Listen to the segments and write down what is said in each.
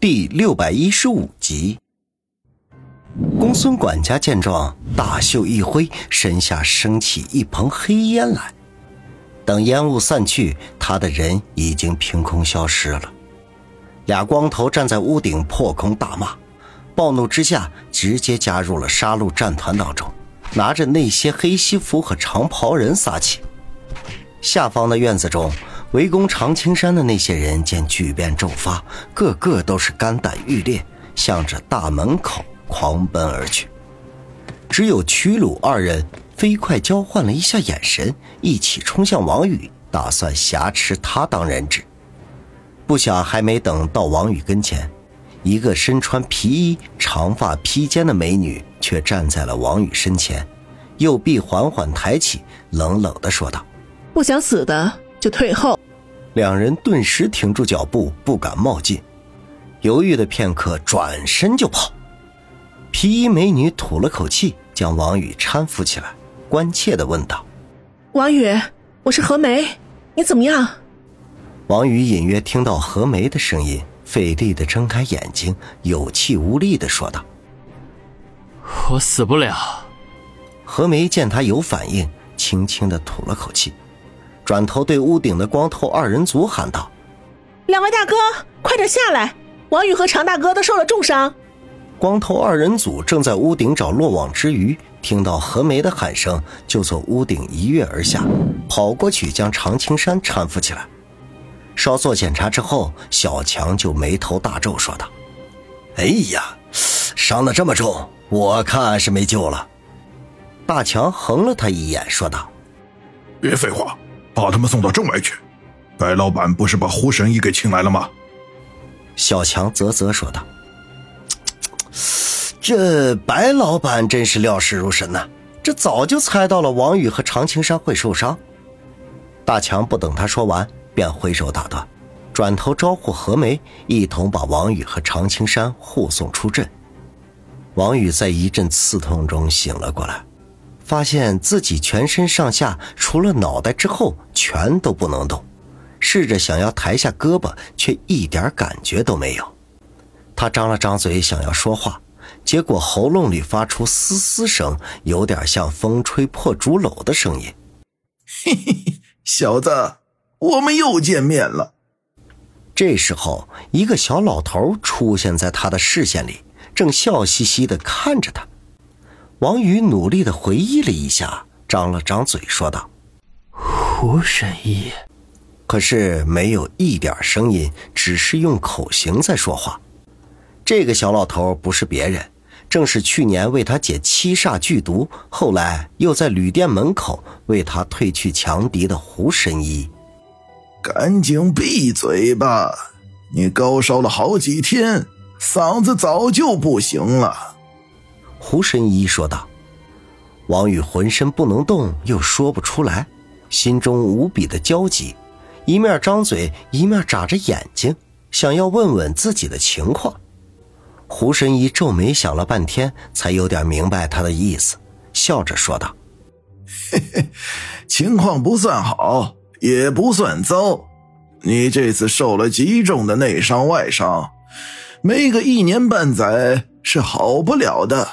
第六百一十五集，公孙管家见状，大袖一挥，身下升起一蓬黑烟来。等烟雾散去，他的人已经凭空消失了。俩光头站在屋顶，破空大骂，暴怒之下，直接加入了杀戮战团当中，拿着那些黑西服和长袍人撒气。下方的院子中。围攻长青山的那些人见巨变骤发，个个都是肝胆欲裂，向着大门口狂奔而去。只有屈鲁二人飞快交换了一下眼神，一起冲向王宇，打算挟持他当人质。不想还没等到王宇跟前，一个身穿皮衣、长发披肩的美女却站在了王宇身前，右臂缓缓抬起，冷冷地说道：“不想死的就退后。”两人顿时停住脚步，不敢冒进，犹豫了片刻，转身就跑。皮衣美女吐了口气，将王宇搀扶起来，关切的问道：“王宇，我是何梅，你怎么样？”王宇隐约听到何梅的声音，费力的睁开眼睛，有气无力的说道：“我死不了。”何梅见他有反应，轻轻的吐了口气。转头对屋顶的光头二人组喊道：“两位大哥，快点下来！王宇和常大哥都受了重伤。”光头二人组正在屋顶找落网之鱼，听到何梅的喊声，就从屋顶一跃而下，跑过去将常青山搀扶起来。稍作检查之后，小强就眉头大皱，说道：“哎呀，伤得这么重，我看是没救了。”大强横了他一眼，说道：“别废话。”把他们送到正外去。白老板不是把胡神医给请来了吗？小强啧啧说道：“这白老板真是料事如神呐！这早就猜到了王宇和常青山会受伤。”大强不等他说完，便挥手打断，转头招呼何梅一同把王宇和常青山护送出阵。王宇在一阵刺痛中醒了过来。发现自己全身上下除了脑袋之后全都不能动，试着想要抬下胳膊，却一点感觉都没有。他张了张嘴想要说话，结果喉咙里发出嘶嘶声，有点像风吹破竹篓的声音。嘿嘿嘿，小子，我们又见面了。这时候，一个小老头出现在他的视线里，正笑嘻嘻地看着他。王宇努力的回忆了一下，张了张嘴说道：“胡神医。”可是没有一点声音，只是用口型在说话。这个小老头不是别人，正是去年为他解七煞剧毒，后来又在旅店门口为他退去强敌的胡神医。赶紧闭嘴吧！你高烧了好几天，嗓子早就不行了。胡神医说道：“王宇浑身不能动，又说不出来，心中无比的焦急，一面张嘴，一面眨着眼睛，想要问问自己的情况。”胡神医皱眉想了半天，才有点明白他的意思，笑着说道：“嘿嘿，情况不算好，也不算糟，你这次受了极重的内伤外伤，没个一年半载是好不了的。”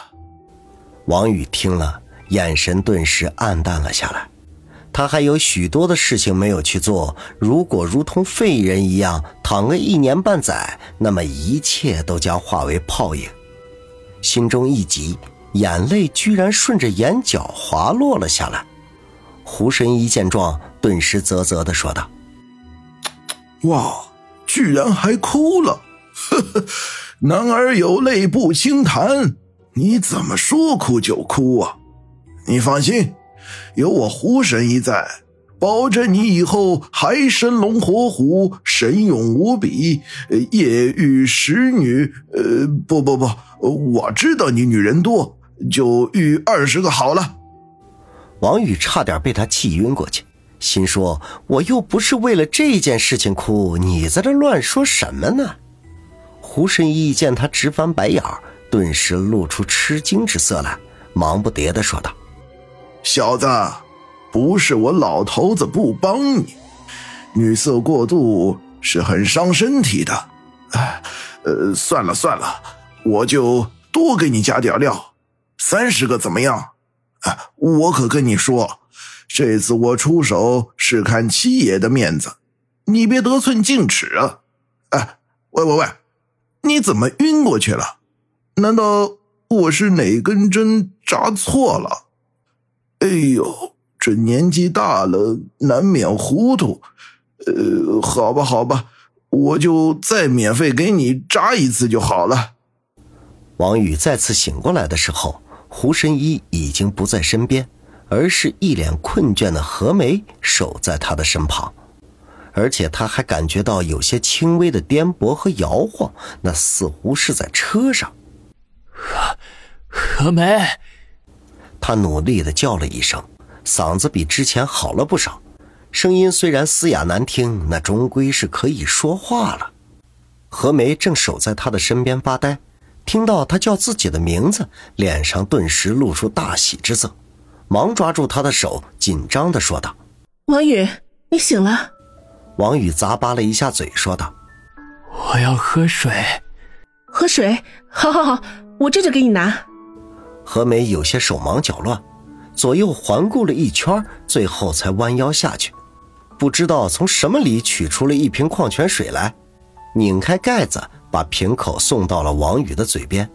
王宇听了，眼神顿时暗淡了下来。他还有许多的事情没有去做。如果如同废人一样躺个一年半载，那么一切都将化为泡影。心中一急，眼泪居然顺着眼角滑落了下来。胡神医见状，顿时啧啧的说道：“哇，居然还哭了！呵 呵，男儿有泪不轻弹。”你怎么说哭就哭啊？你放心，有我胡神医在，保证你以后还生龙活虎，神勇无比。夜遇十女，呃，不不不，我知道你女人多，就遇二十个好了。王宇差点被他气晕过去，心说：我又不是为了这件事情哭，你在这乱说什么呢？胡神医见他直翻白眼儿。顿时露出吃惊之色来，忙不迭的说道：“小子，不是我老头子不帮你，女色过度是很伤身体的。哎，呃，算了算了，我就多给你加点料，三十个怎么样？啊，我可跟你说，这次我出手是看七爷的面子，你别得寸进尺啊！哎，喂喂喂，你怎么晕过去了？难道我是哪根针扎错了？哎呦，这年纪大了，难免糊涂。呃，好吧，好吧，我就再免费给你扎一次就好了。王宇再次醒过来的时候，胡神医已经不在身边，而是一脸困倦的何梅守在他的身旁，而且他还感觉到有些轻微的颠簸和摇晃，那似乎是在车上。何何梅，他努力的叫了一声，嗓子比之前好了不少。声音虽然嘶哑难听，那终归是可以说话了。何梅正守在他的身边发呆，听到他叫自己的名字，脸上顿时露出大喜之色，忙抓住他的手，紧张的说道：“王宇，你醒了。”王宇咂巴了一下嘴，说道：“我要喝水。”“喝水？好，好，好，我这就给你拿。”何梅有些手忙脚乱，左右环顾了一圈，最后才弯腰下去。不知道从什么里取出了一瓶矿泉水来，拧开盖子，把瓶口送到了王宇的嘴边。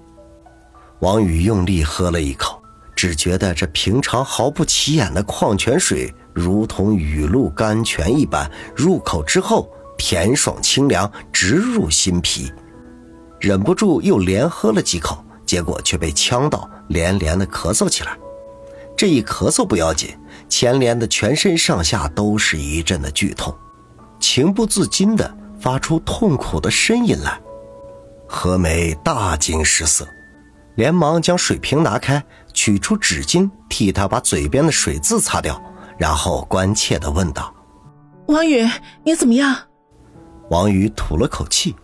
王宇用力喝了一口，只觉得这平常毫不起眼的矿泉水，如同雨露甘泉一般，入口之后甜爽清凉，直入心脾。忍不住又连喝了几口，结果却被呛到，连连的咳嗽起来。这一咳嗽不要紧。钱莲的全身上下都是一阵的剧痛，情不自禁地发出痛苦的呻吟来。何梅大惊失色，连忙将水瓶拿开，取出纸巾替他把嘴边的水渍擦掉，然后关切地问道：“王宇，你怎么样？”王宇吐了口气，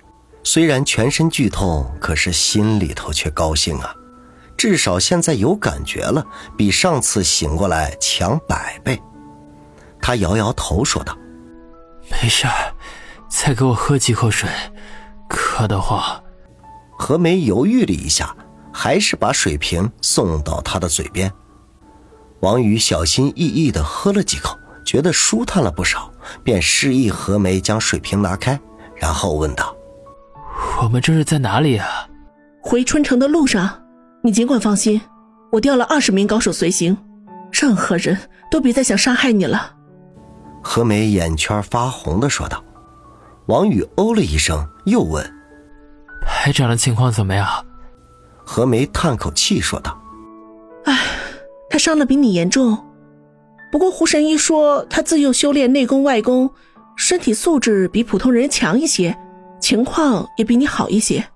虽然全身剧痛，可是心里头却高兴啊。至少现在有感觉了，比上次醒过来强百倍。他摇摇头说道：“没事再给我喝几口水，渴得慌。”何梅犹豫了一下，还是把水瓶送到他的嘴边。王宇小心翼翼地喝了几口，觉得舒坦了不少，便示意何梅将水瓶拿开，然后问道：“我们这是在哪里啊？”“回春城的路上。”你尽管放心，我调了二十名高手随行，任何人都别再想伤害你了。何梅眼圈发红的说道。王宇哦了一声，又问：“排长的情况怎么样？”何梅叹口气说道：“唉，他伤的比你严重，不过胡神医说他自幼修炼内功外功，身体素质比普通人强一些，情况也比你好一些。”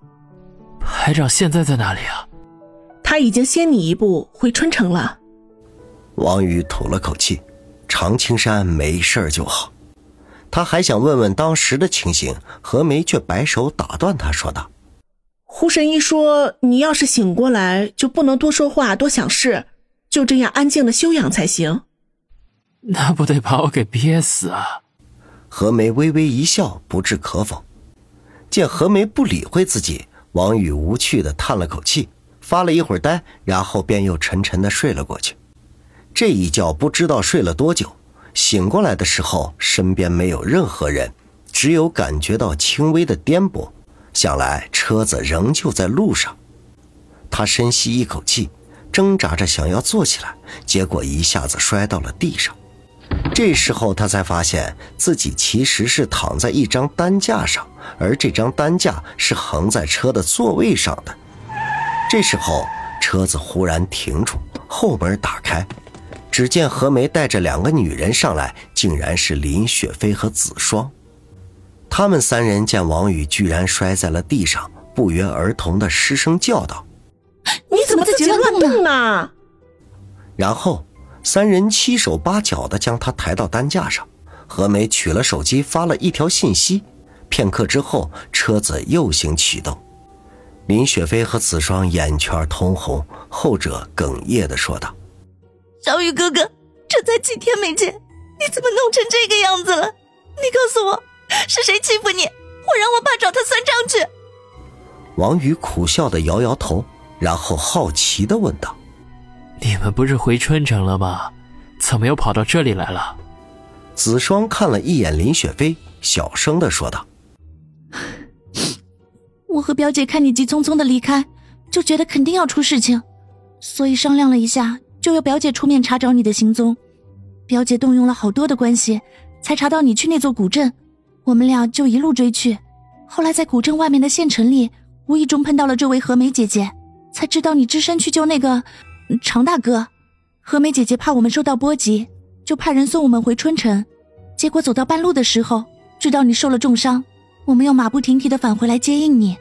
排长现在在哪里啊？他已经先你一步回春城了。王宇吐了口气，常青山没事就好。他还想问问当时的情形，何梅却摆手打断他，说道：“胡神医说，你要是醒过来，就不能多说话、多想事，就这样安静的休养才行。那不得把我给憋死啊！”何梅微微一笑，不置可否。见何梅不理会自己，王宇无趣的叹了口气。发了一会儿呆，然后便又沉沉的睡了过去。这一觉不知道睡了多久，醒过来的时候，身边没有任何人，只有感觉到轻微的颠簸，想来车子仍旧在路上。他深吸一口气，挣扎着想要坐起来，结果一下子摔到了地上。这时候他才发现自己其实是躺在一张担架上，而这张担架是横在车的座位上的。这时候，车子忽然停住，后门打开，只见何梅带着两个女人上来，竟然是林雪飞和子双。他们三人见王宇居然摔在了地上，不约而同的失声叫道：“你怎么在这乱动呢？” 然后，三人七手八脚的将他抬到担架上。何梅取了手机，发了一条信息。片刻之后，车子又行启动。林雪飞和子双眼圈通红，后者哽咽的说道：“小雨哥哥，这才几天没见，你怎么弄成这个样子了？你告诉我，是谁欺负你？我让我爸找他算账去。”王宇苦笑的摇摇头，然后好奇的问道：“你们不是回春城了吗？怎么又跑到这里来了？”子双看了一眼林雪飞，小声的说道：“我和表姐看你急匆匆的离开，就觉得肯定要出事情，所以商量了一下，就由表姐出面查找你的行踪。表姐动用了好多的关系，才查到你去那座古镇。我们俩就一路追去，后来在古镇外面的县城里，无意中碰到了这位何梅姐姐，才知道你只身去救那个常大哥。何梅姐姐怕我们受到波及，就派人送我们回春城。结果走到半路的时候，知道你受了重伤，我们又马不停蹄的返回来接应你。